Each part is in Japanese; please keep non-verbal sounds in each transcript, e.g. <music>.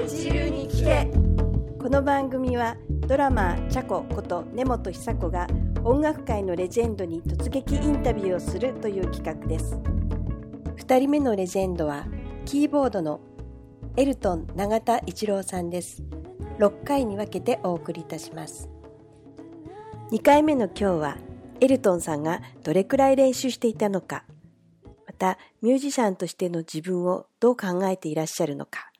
一流に聞けこの番組はドラマーチャコこと根本久子が音楽界のレジェンドに突撃インタビューをするという企画です。2人目のレジェンドはキーボードのエルトン永田一郎さんです。6回に分けてお送りいたします。2回目の今日はエルトンさんがどれくらい練習していたのかまたミュージシャンとしての自分をどう考えていらっしゃるのか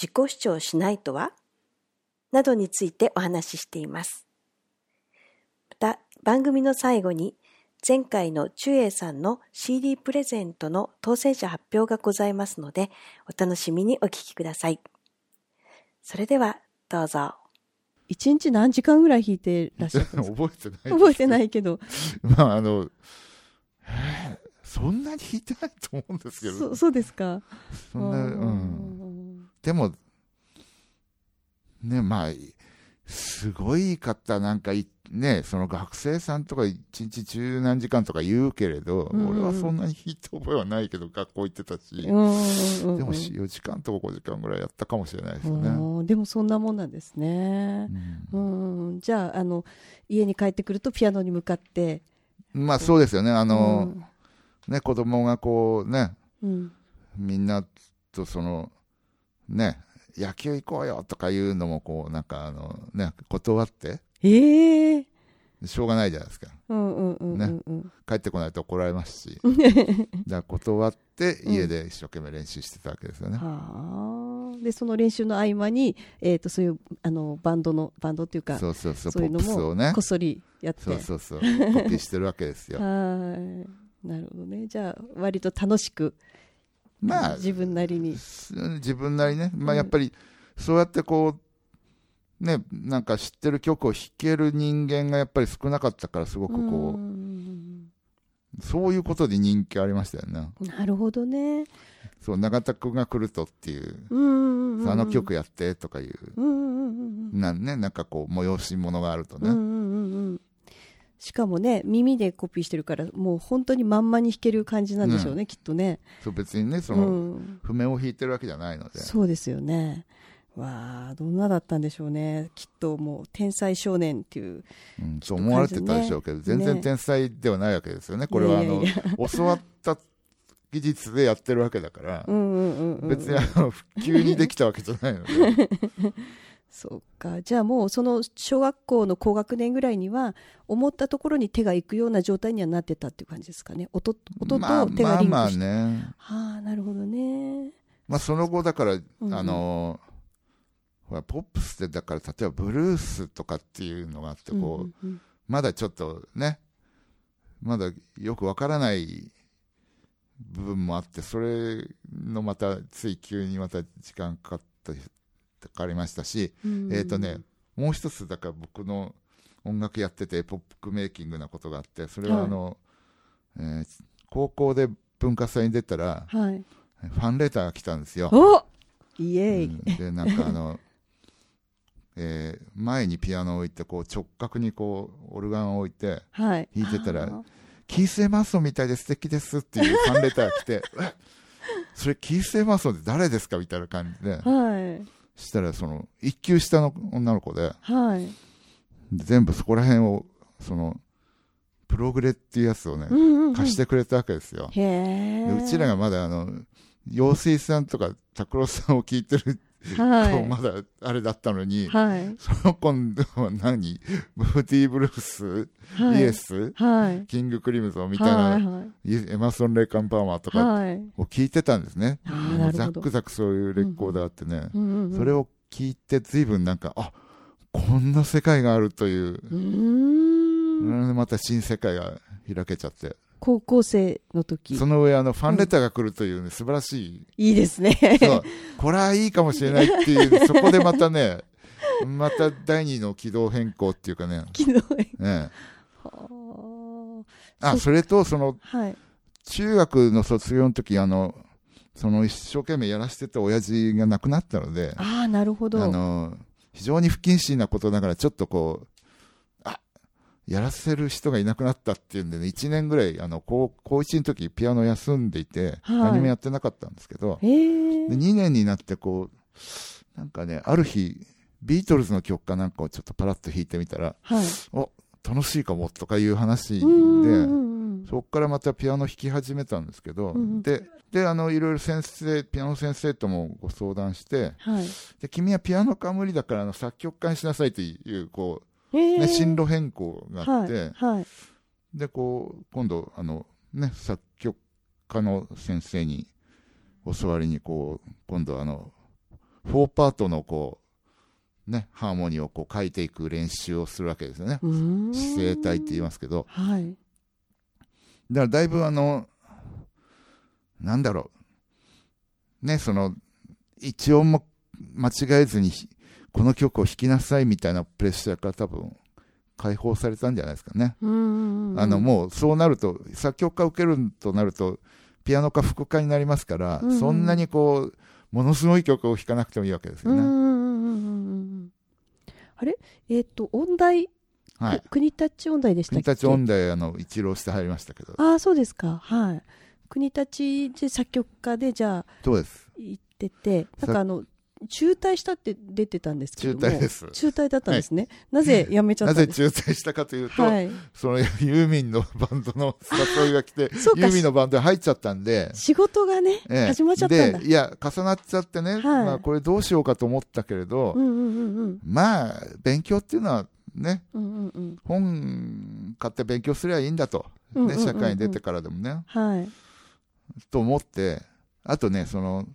自己主張しないとは？などについてお話ししています。また番組の最後に前回の中英さんの CD プレゼントの当選者発表がございますのでお楽しみにお聞きください。それではどうぞ。一日何時間ぐらい弾いてらっしゃったんですか？<laughs> 覚えてない覚えてないけど。<laughs> まああのえーそんなに弾いてないと思うんですけど。そそうですか。そんなううんんでもねまあすごい方なんかいねその学生さんとか一日十何時間とか言うけれど、俺はそんなに弾いた覚えはないけど学校行ってたし、うんうんうんでも4時間とか5時間ぐらいやったかもしれないですよね、うんでもそんなもんなんですね。うん。うん。じゃああの家に帰ってくるとピアノに向かって。まあそうですよね。あの、うん。ね子供がこうねうん。みんなとそのね野球行こうよとかいうのもこうなんかあのね断って。ええ。しょうがないじゃないですか。うんうんうんうんうん。帰ってこないと怒られますし。だから断って家で一生懸命練習してたわけですよね、はあ。でその練習の合間に、えー、とそういうあのバンドのバンドっていうかそうそうそうそういうのポップスをね。もこっそりやって。そうそうそう。コピーしてるわけですよ。<laughs> はい。なるほどね。じゃあ割と楽しく、まあ自分なりに。す自分なりね、まあ、うん。やっぱりそうやってこうねなんか知ってる曲を弾ける人間がやっぱり少なかったからすごくこう、うんそういうことで人気ありましたよね。なるほどね。そう永田君が来るとっていう、あの曲やってとかいう、うんうんうんうんなんねなんかこう催し物があるとね、しかもね耳でコピーしてるからもう本当にまんまに弾ける感じなんでしょうね、きっとね。そう別にねそうの、ん、譜面を弾いてるわけじゃないので。そうですよね。わあどんなだったんでしょうね。きっともう天才少年っていううん、そう思われてたでしょうけど、全然天才ではないわけですよね、これは。あの教わった技術でやってるわけだから、うんうんうんうん。別にあの <laughs> 急にできたわけじゃないので、<laughs> そうか。じゃあもうその小学校の高学年ぐらいには思ったところに手が行くような状態にはなってたっていう感じですかね。音音まあと手まあまあがリンクして、ね、はあなるほどね。まあ、その後、だから、うんあのほらポップスって、だから例えばブルースとかっていうのがあってこう、うんうんまだちょっとね、まだよくわからない部分もあって、それのまた追求にまた時間かかったかかりましたし、うん。えっ、とね、もう一つだから僕の音楽やっててポップメイキングなことがあって、それはあの、えー高校で文化祭に出たら、はい。ファンレターが来たんですよ。おイエーイ、うん。で、なんかあの、<laughs> えー前にピアノを置いて、こう直角にこう、オルガンを置いて、はい。弾いてたらキース・エマーソンみたいで素敵ですっていうファンレターが来て、<laughs> えそれキース・エマーソンって誰ですか？みたいな感じで、はいしたらその、一級下の女の子で、はい。全部そこら辺を、その、プログレっていうやつをね、うんうんうん。貸してくれたわけですよ。でうちらがまだあの、陽水さんとか拓郎さんを聞いてるはい。<laughs> まだあれだったのに、はい。その今度は何？ブーティーブルース、はい。イエス、はい。キングクリムゾンみたいな、はいはい。エマソン・レイカン・パーマーとかはい。を聞いてたんですね。あーなるほど。ザックザクそういうレコーダーあってね、うんうんうん。それを聞いて随分なんか、あこんな世界があるという、うんまた新世界が開けちゃって、高校生の時。その上あのファンレターが来るというね、素晴らしい、いいですね。そう、これはいいかもしれないっていう、<laughs> そこでまたね、また第二の軌道変更っていうかね、昨日ね。はあ、それと、その、あはい。中学の卒業の時、あの、その一生懸命やらせてた親父が亡くなったので、ああなるほど。あの、非常に不謹慎なことながら、ちょっとこう、あ、やらせる人がいなくなったっていうんでね、1年ぐらい、あの、高高1の時ピアノ休んでいて、はい何もやってなかったんですけど、で2年になってこう、なんかね、ある日、ビートルズの曲かなんかをちょっとパラッと弾いてみたら、はい。お楽しいかもとかいう話で、そこからまたピアノ弾き始めたんですけど、うんうんでであのいろいろ先生ピアノ先生ともご相談してはい。で君はピアノ科無理だからあの作曲家にしなさいというこう、えね、進路変更があって、はい。はい。でこう今度あの、ね、作曲家の先生に教わりにこう今度あの4パートのこう、ね、ハーモニーをこう書いていく練習をするわけですよね。姿勢体って言いますけどはい。だからだいぶあのなんだろうねその一音も間違えずにこの曲を弾きなさいみたいなプレッシャーから多分解放されたんじゃないですかね。あのもうそうなると作曲家受けるとなるとピアノ科副科になりますから、うんうん。そんなにこうものすごい曲を弾かなくてもいいわけですよね。あれ？えっ、と音大、はい。国立音大でしたっけ？国立音大あの一浪して入りましたけど、ああそうですか。はい。国立で作曲家でじゃあそうです。行っててさなんかあの中退したって出てたんですけ中ども退です。中退だったんですね、なぜ辞めちゃっなぜたんです中退したかというと、はい。そのユーミンのバンドの誘いが来て <laughs> ユーミンのバンドに入っちゃったんで、仕事がね、ええ。始まっちゃったんだ。でいや重なっちゃってね、まあ、これどうしようかと思ったけれど、うんうんうんうん。まあ勉強っていうのはねうんうんうん。本買って勉強すればいいんだと、ね、うんうんうんうん。社会に出てからでもね、はい。と思ってあとねその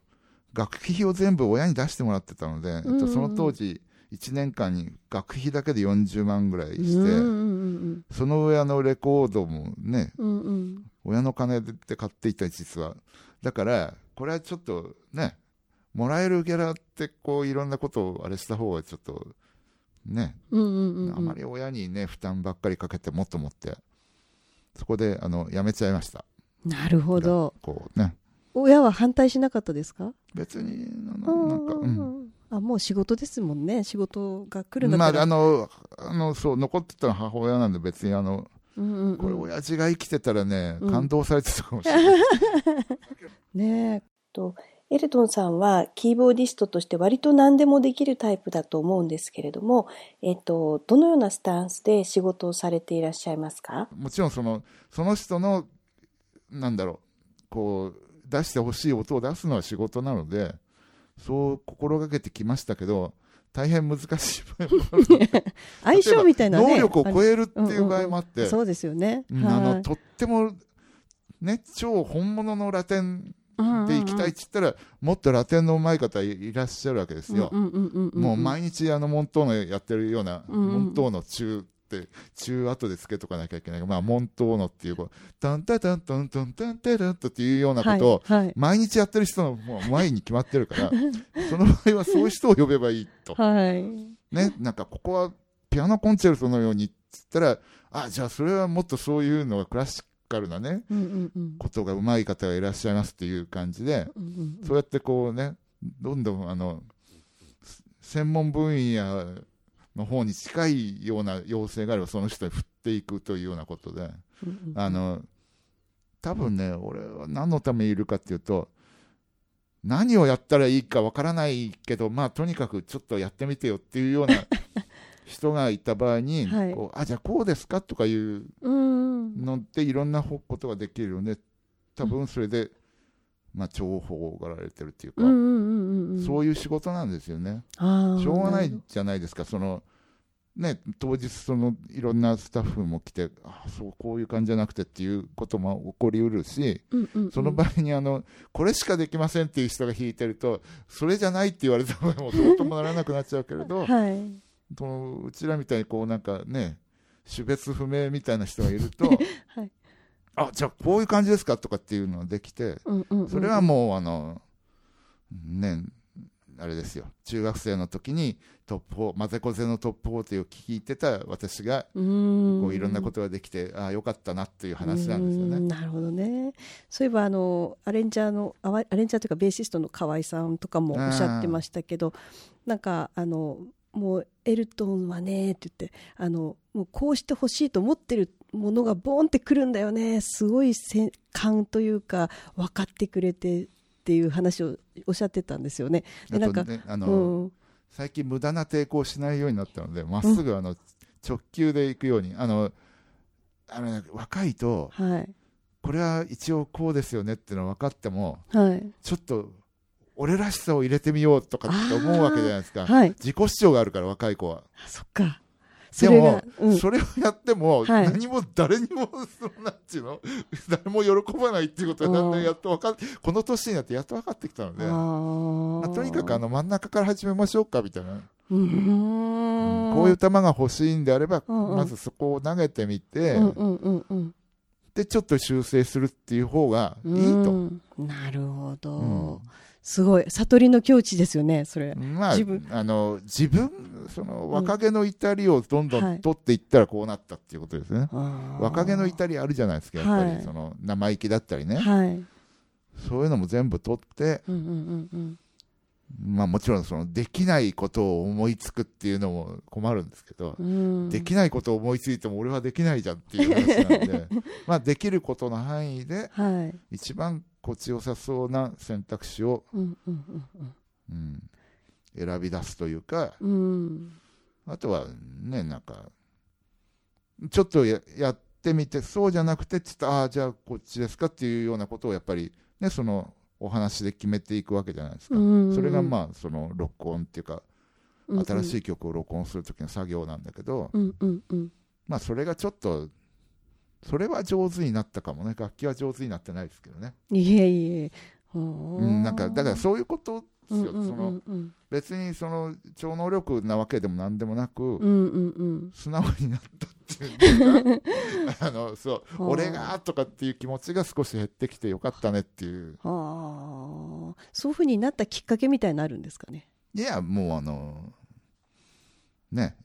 学費を全部親に出してもらってたので、うんうんえっとその当時1年間に学費だけで40万ぐらいして、うんうんその上あのレコードもねうんうん。うん親の金で買っていた実は。だからこれはちょっとねもらえるギャラってこういろんなことをあれした方がちょっとね、うんうんうんうん。あまり親にね負担ばっかりかけてもっと思ってそこであのやめちゃいました。なるほど。こうね親は反対しなかったですか？別にあのなんか、ううん。んあもう仕事ですもんね。仕事が来るんだまああのあのそう残ってたのは母親なんで別にあのうんうんうん。これ親父が生きてたらね、うん。感動されてたかもしれない、<laughs> ねえ。とエルトンさんはキーボーディストとして割と何でもできるタイプだと思うんですけれども、えっと、どのようなスタンスで仕事をされていらっしゃいますか？もちろんそのその人のなんだろうこう出してほしい音を出すのは仕事なのでそう心がけてきましたけど大変難しい <laughs> 相性みたいなね能力を超ええるっていう場合もあって、そうですよね、うんあはい。のとってもね超本物のラテンで行きたいっつったら、もっとラテンの上手い方いらっしゃるわけですよ、うんうんうんうんうんもう毎日あのモントーノやってるような、うんうん。モントーノ中って中後でつけとかなきゃいけない。まあモントーノっていうタンタタンタンタンタンタランタっていうようなことを、はい毎日やってる人のもう前に決まってるから <laughs> その場合はそういう人を呼べばいいと、はい、ねなんかここはピアノコンチェルトのようにっつったらあじゃあそれはもっとそういうのがクラシカルなねうんうんうん。ことが上手い方がいらっしゃいますっていう感じで、そうやってこうね、どんどんあの専門分野の方に近いような要請があれば、その人に振っていくというようなことで、あの多分ね、俺は何のためにいるかっていうと、何をやったらいいかわからないけど、まあ、とにかくちょっとやってみてよっていうような <laughs> 人がいた場合に、はい。こうあじゃあこうですかとかいうのっていろんなことができるよね。多分それで、まあ、重宝がられてるっていうか、うんうんうんうんそういう仕事なんですよね。しょうがないるじゃないですか、そのね、当日、そのいろんなスタッフも来て、あそうこういう感じじゃなくてっていうことも起こりうるし、うんうんうん。その場合にあの、これしかできませんっていう人が弾いてると、それじゃないって言われたら、もうどうともならなくなっちゃうけれど、<laughs> はい。そのうちらみたいにこうなんかね、種別不明みたいな人がいると、<laughs> はい。あじゃあこういう感じですかとかっていうのができて、うんうんうん。それはもうあのねあれですよ。中学生の時にトップ4混ぜこぜのトップ40を聞いてた私がこういろんなことができてああよかったなっていう話なんですよね。なるほどね。そういえばあのアレンジャーのアレンジャーというかベーシストの河合さんとかもおっしゃってましたけどなんかあのもうエルトンはねって言ってあのもうこうしてほしいと思ってるものがボーンってくるんだよね。すごいせ感というか分かってくれてっていう話をおっしゃってたんですよね。でなんか、あとねあの、うん、最近無駄な抵抗をしないようになったのでまっすぐあの直球で行くように。あのあの、ね、若いとはい。これは一応こうですよねっていうのは分かってもはい。ちょっと俺らしさを入れてみようとかって思うわけじゃないですか。はい。自己主張があるから若い子は。あそっか。でもが、うん、それをやってもはい。何も誰にもそのなんていうの？<laughs> 誰も喜ばないっていうことがだんだんやっと分かっこの年になってやっと分かってきたので。あー。まあとにかくあの真ん中から始めましょうかみたいな。うーん。こういう球が欲しいんであれば、まずそこを投げてみて、で、ちょっと修正するっていう方がいいと。うん。なるほど、うんすごい。悟りの境地ですよねそれ、まあ、自分。あの、自分、その、若気の至りをどんどはいん取っていったらこうなったっていうことですね。あー。若気の至りあるじゃないですか、やっぱり、はい。その、生意気だったりね。はい。そういうのも全部取って、うんうんうんうん。まあもちろんその、できないことを思いつくっていうのも困るんですけど、うん。できないことを思いついても俺はできないじゃんっていう話なんで、<laughs> まあできることの範囲で、はい。一番心地よさそうな選択肢を、うんうんうん、選び出すというか、うん。うんあとはね、なんか、ちょっとややってみて、そうじゃなくて、ちょっと、ああ、じゃあこっちですかっていうようなことをやっぱり、ね、そのお話で決めていくわけじゃないですか。うん。それがまあ、その録音っていうか、うんうん。新しい曲を録音するときの作業なんだけど、うんうんうん。まあ、それがちょっと、それは上手になったかもね、楽器は上手になってないですけどね。いえいえ。ううん、なんか、だからそういうことですよ。うんうんそのうん。別にその超能力なわけでもなんでもなく、うんうんうん。素直になったっていうか <laughs> あのそうはあ俺がとかっていう気持ちが少し減ってきてよかったねっていう。ああそういうふうになったきっかけみたいになるんですかね？いやもうあのね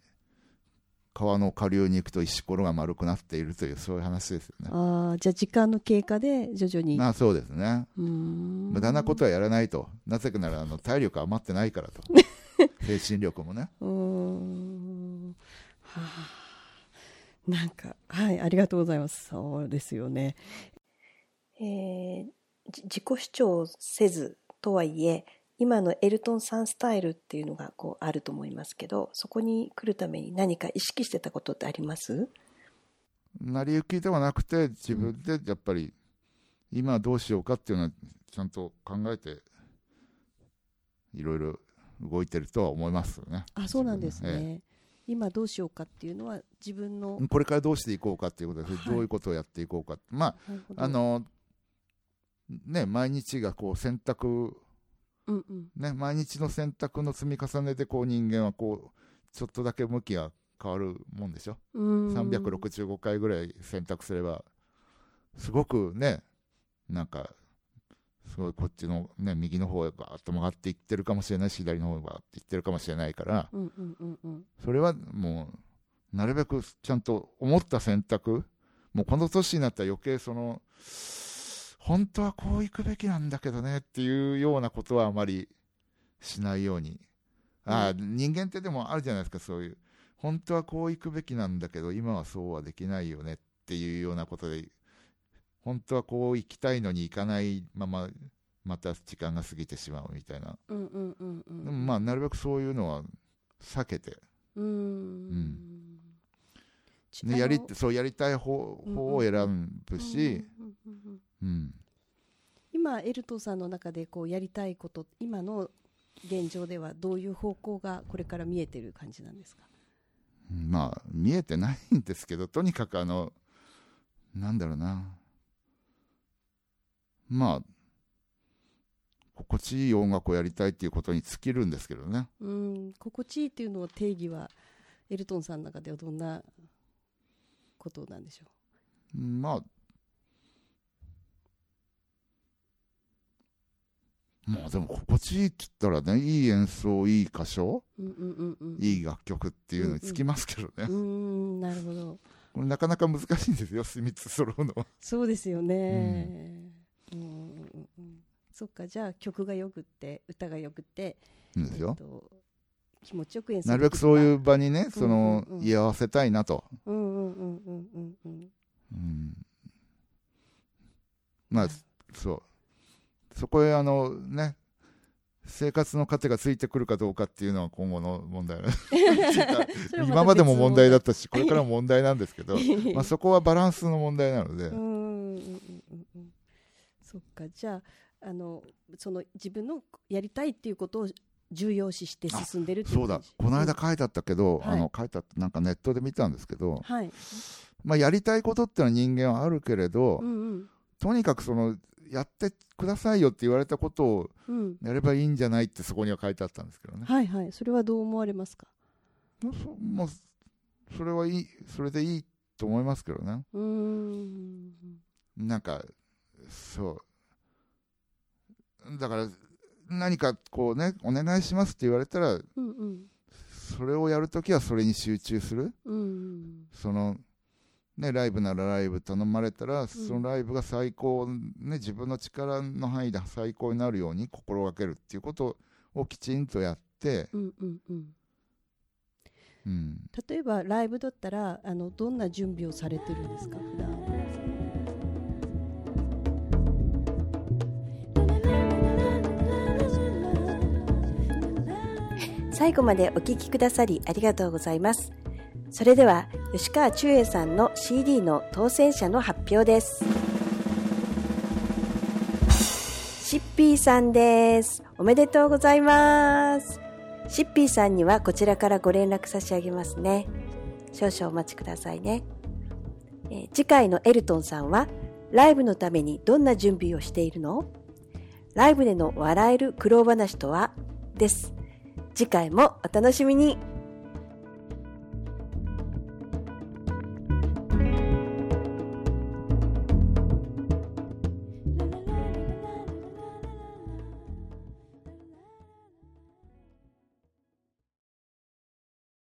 川の下流に行くと石ころが丸くなっているというそういう話ですよね。ああじゃあ時間の経過で徐々に。まあそうですね。無駄なことはやらないと。なぜならあの体力余ってないからと。<laughs> 精神力もね。うーん。はあ。なんかはいありがとうございます。そうですよね。えーじ自己主張せずとはいえ今のエルトンさんスタイルっていうのがこうあると思いますけどそこに来るために何か意識してたことってあります？成り行きではなくて自分でやっぱり今はどうしようかっていうのはちゃんと考えていろいろ動いてるとは思いますよね。あそうなんですえね、今どうしようかっていうのは自分のえこれからどうしていこうかっていうことです、はい。どういうことをやっていこうかまああのね毎日がこう選択うんうん。ね毎日の選択の積み重ねでこう人間はこうちょっとだけ向きが変わるもんでしょ？うーん365回ぐらい選択すればすごくねなんかすごいこっちのね右の方へガーッと曲がっていってるかもしれないし左の方へガーッていってるかもしれないからうんうんうんうん。それはもうなるべくちゃんと思った選択もうこの年になったら余計その本当はこう行くべきなんだけどねっていうようなことはあまりしないように。ああ、人間ってでもあるじゃないですかそういう。本当はこう行くべきなんだけど今はそうはできないよねっていうようなことで本当はこう行きたいのに行かないまままた時間が過ぎてしまうみたいな、うんうんうんうん。でもまあなるべくそういうのは避けて。うーん。でやりそうやりたい方うん方を選ぶし、うん。今エルトンさんの中でこうやりたいこと今の現状ではどういう方向がこれから見えてる感じなんですか？まあ見えてないんですけどとにかくあのなんだろうな。まあ心地いい音楽をやりたいっていうことに尽きるんですけどね。うん。心地いいっていうのを定義はエルトンさんの中ではどんなことなんでしょまあまあでも心地いいって言ったらねいい演奏いい歌唱ううんうんうんうん。いい楽曲っていうのにつきますけどね、うーんなるほど。これなかなか難しいんですよ <laughs> 3つ揃うのは。そうですよね。うん。うんうんうん。そっかじゃあ曲がよくって歌がよくってですよ。えっと気持ちよく演奏なるべくそういうう場にねそのうんうん。うん居合わせたいなと、うんうんうんうんうんうん。うん、まあそうそこへあのね生活の糧がついてくるかどうかっていうのは今後の問題 <laughs> 今までも問題だったしこれからも問題なんですけど <laughs> まあそこはバランスの問題なので、うんそっか。じゃああのその自分のやりたいっていうことを重要視して進んでるそうだ。この間書いてあったけど、うん、あの書いてあったなんかネットで見たんですけど、はい、まあ、やりたいことってのは人間はあるけれど、うんうん、とにかくそのやってくださいよって言われたことをやればいいんじゃないってそこには書いてあったんですけどね。はいはい。それはどう思われますか？もうそもうそれはいいそれでいいと思いますけどね。うん。なんかそう。だから何かこうねお願いしますって言われたら、うんうん、それをやるときはそれに集中する、うんうん、そのね、ライブならライブ頼まれたら、そのライブが最高、ね、自分の力の範囲で最高になるように心がけるっていうことをきちんとやって、うんうんうん。うん、例えばライブだったらあのどんな準備をされてるんですか普段。<laughs> 最後までお聴きくださりありがとうございます。それでは吉川中英さんの CD の当選者の発表です。シッピーさんです。おめでとうございます。シッピーさんにはこちらからご連絡差し上げますね。少々お待ちくださいね、え次回のエルトンさんはライブのためにどんな準備をしているの？ライブでの笑える苦労話とは？です。次回もお楽しみに。